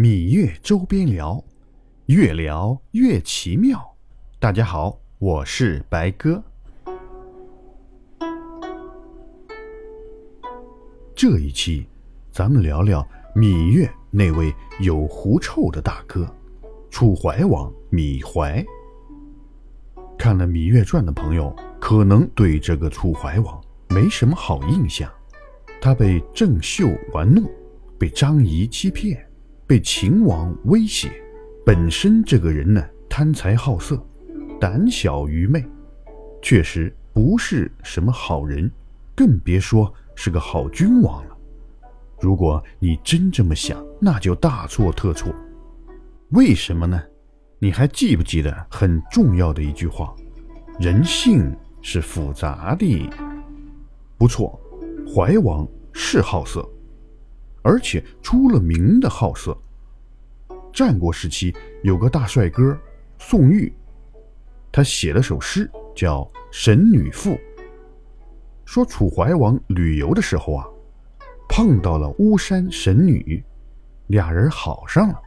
芈月周边聊，越聊越奇妙。大家好，我是白哥。这一期，咱们聊聊芈月那位有狐臭的大哥——楚怀王芈怀。看了《芈月传》的朋友，可能对这个楚怀王没什么好印象。他被郑袖玩弄，被张仪欺骗。被秦王威胁，本身这个人呢贪财好色，胆小愚昧，确实不是什么好人，更别说是个好君王了。如果你真这么想，那就大错特错。为什么呢？你还记不记得很重要的一句话：人性是复杂的。不错，怀王是好色。而且出了名的好色。战国时期有个大帅哥宋玉，他写了首诗叫《神女赋》，说楚怀王旅游的时候啊，碰到了巫山神女，俩人好上了。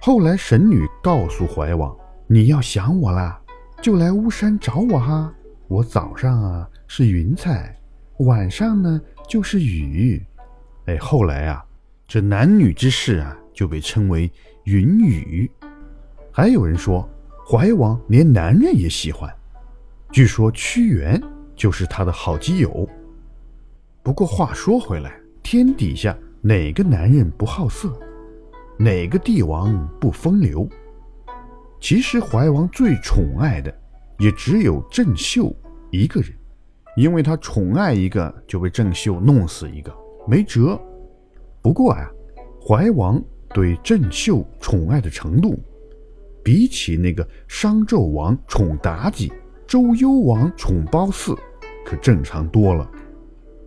后来神女告诉怀王：“你要想我啦，就来巫山找我哈。我早上啊是云彩，晚上呢就是雨。”哎，后来啊，这男女之事啊，就被称为云雨。还有人说，怀王连男人也喜欢，据说屈原就是他的好基友。不过话说回来，天底下哪个男人不好色，哪个帝王不风流？其实怀王最宠爱的，也只有郑袖一个人，因为他宠爱一个，就被郑袖弄死一个。没辙。不过啊，怀王对郑袖宠爱的程度，比起那个商纣王宠妲己、周幽王宠褒姒，可正常多了。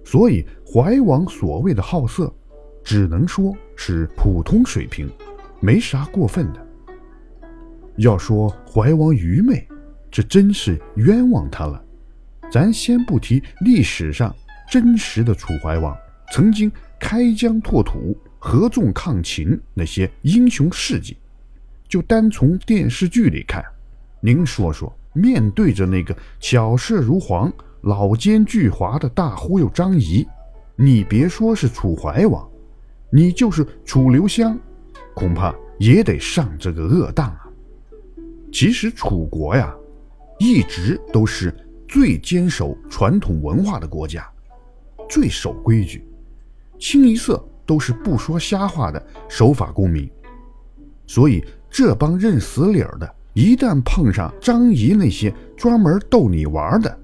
所以怀王所谓的好色，只能说是普通水平，没啥过分的。要说怀王愚昧，这真是冤枉他了。咱先不提历史上真实的楚怀王。曾经开疆拓土、合纵抗秦那些英雄事迹，就单从电视剧里看，您说说，面对着那个巧舌如簧、老奸巨猾的大忽悠张仪，你别说是楚怀王，你就是楚留香，恐怕也得上这个恶当啊！其实楚国呀，一直都是最坚守传统文化的国家，最守规矩。清一色都是不说瞎话的守法公民，所以这帮认死理儿的，一旦碰上张仪那些专门逗你玩的，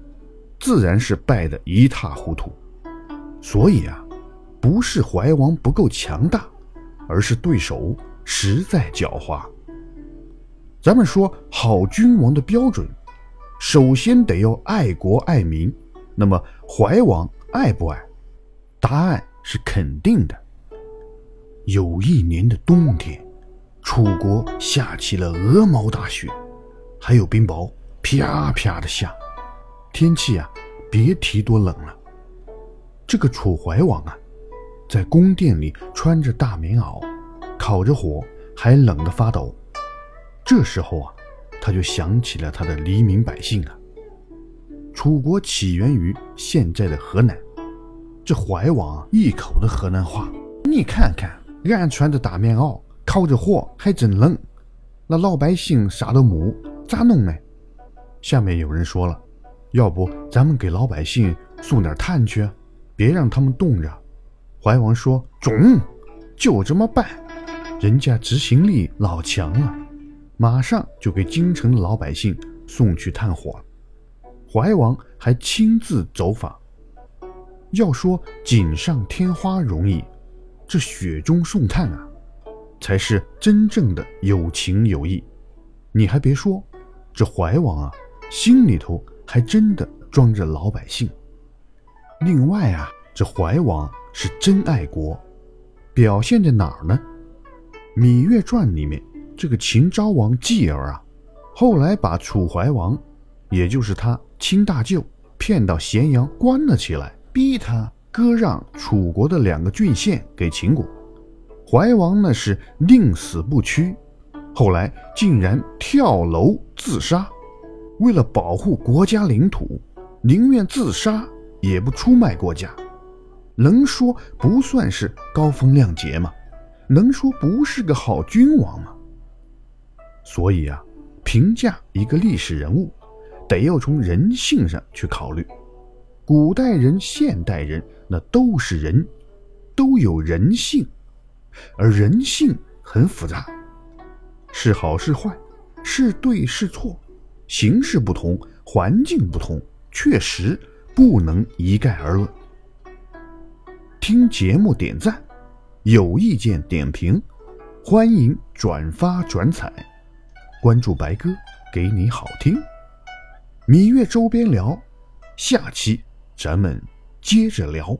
自然是败得一塌糊涂。所以啊，不是怀王不够强大，而是对手实在狡猾。咱们说好君王的标准，首先得要爱国爱民。那么怀王爱不爱？答案。是肯定的。有一年的冬天，楚国下起了鹅毛大雪，还有冰雹啪啪的下，天气啊，别提多冷了。这个楚怀王啊，在宫殿里穿着大棉袄，烤着火，还冷得发抖。这时候啊，他就想起了他的黎民百姓啊。楚国起源于现在的河南。这怀王一口的河南话，你看看，俺穿着大棉袄，烤着火，还真冷。那老百姓啥都没，咋弄呢？下面有人说了，要不咱们给老百姓送点炭去，别让他们冻着。怀王说：“中，就这么办。”人家执行力老强了，马上就给京城的老百姓送去炭火。怀王还亲自走访。要说锦上添花容易，这雪中送炭啊，才是真正的有情有义。你还别说，这怀王啊，心里头还真的装着老百姓。另外啊，这怀王是真爱国，表现在哪儿呢？《芈月传》里面这个秦昭王继儿啊，后来把楚怀王，也就是他亲大舅，骗到咸阳关了起来。逼他割让楚国的两个郡县给秦国，怀王呢是宁死不屈，后来竟然跳楼自杀。为了保护国家领土，宁愿自杀也不出卖国家，能说不算是高风亮节吗？能说不是个好君王吗？所以啊，评价一个历史人物，得要从人性上去考虑。古代人、现代人，那都是人，都有人性，而人性很复杂，是好是坏，是对是错，形式不同，环境不同，确实不能一概而论。听节目点赞，有意见点评，欢迎转发转采，关注白哥，给你好听。芈月周边聊，下期。咱们接着聊。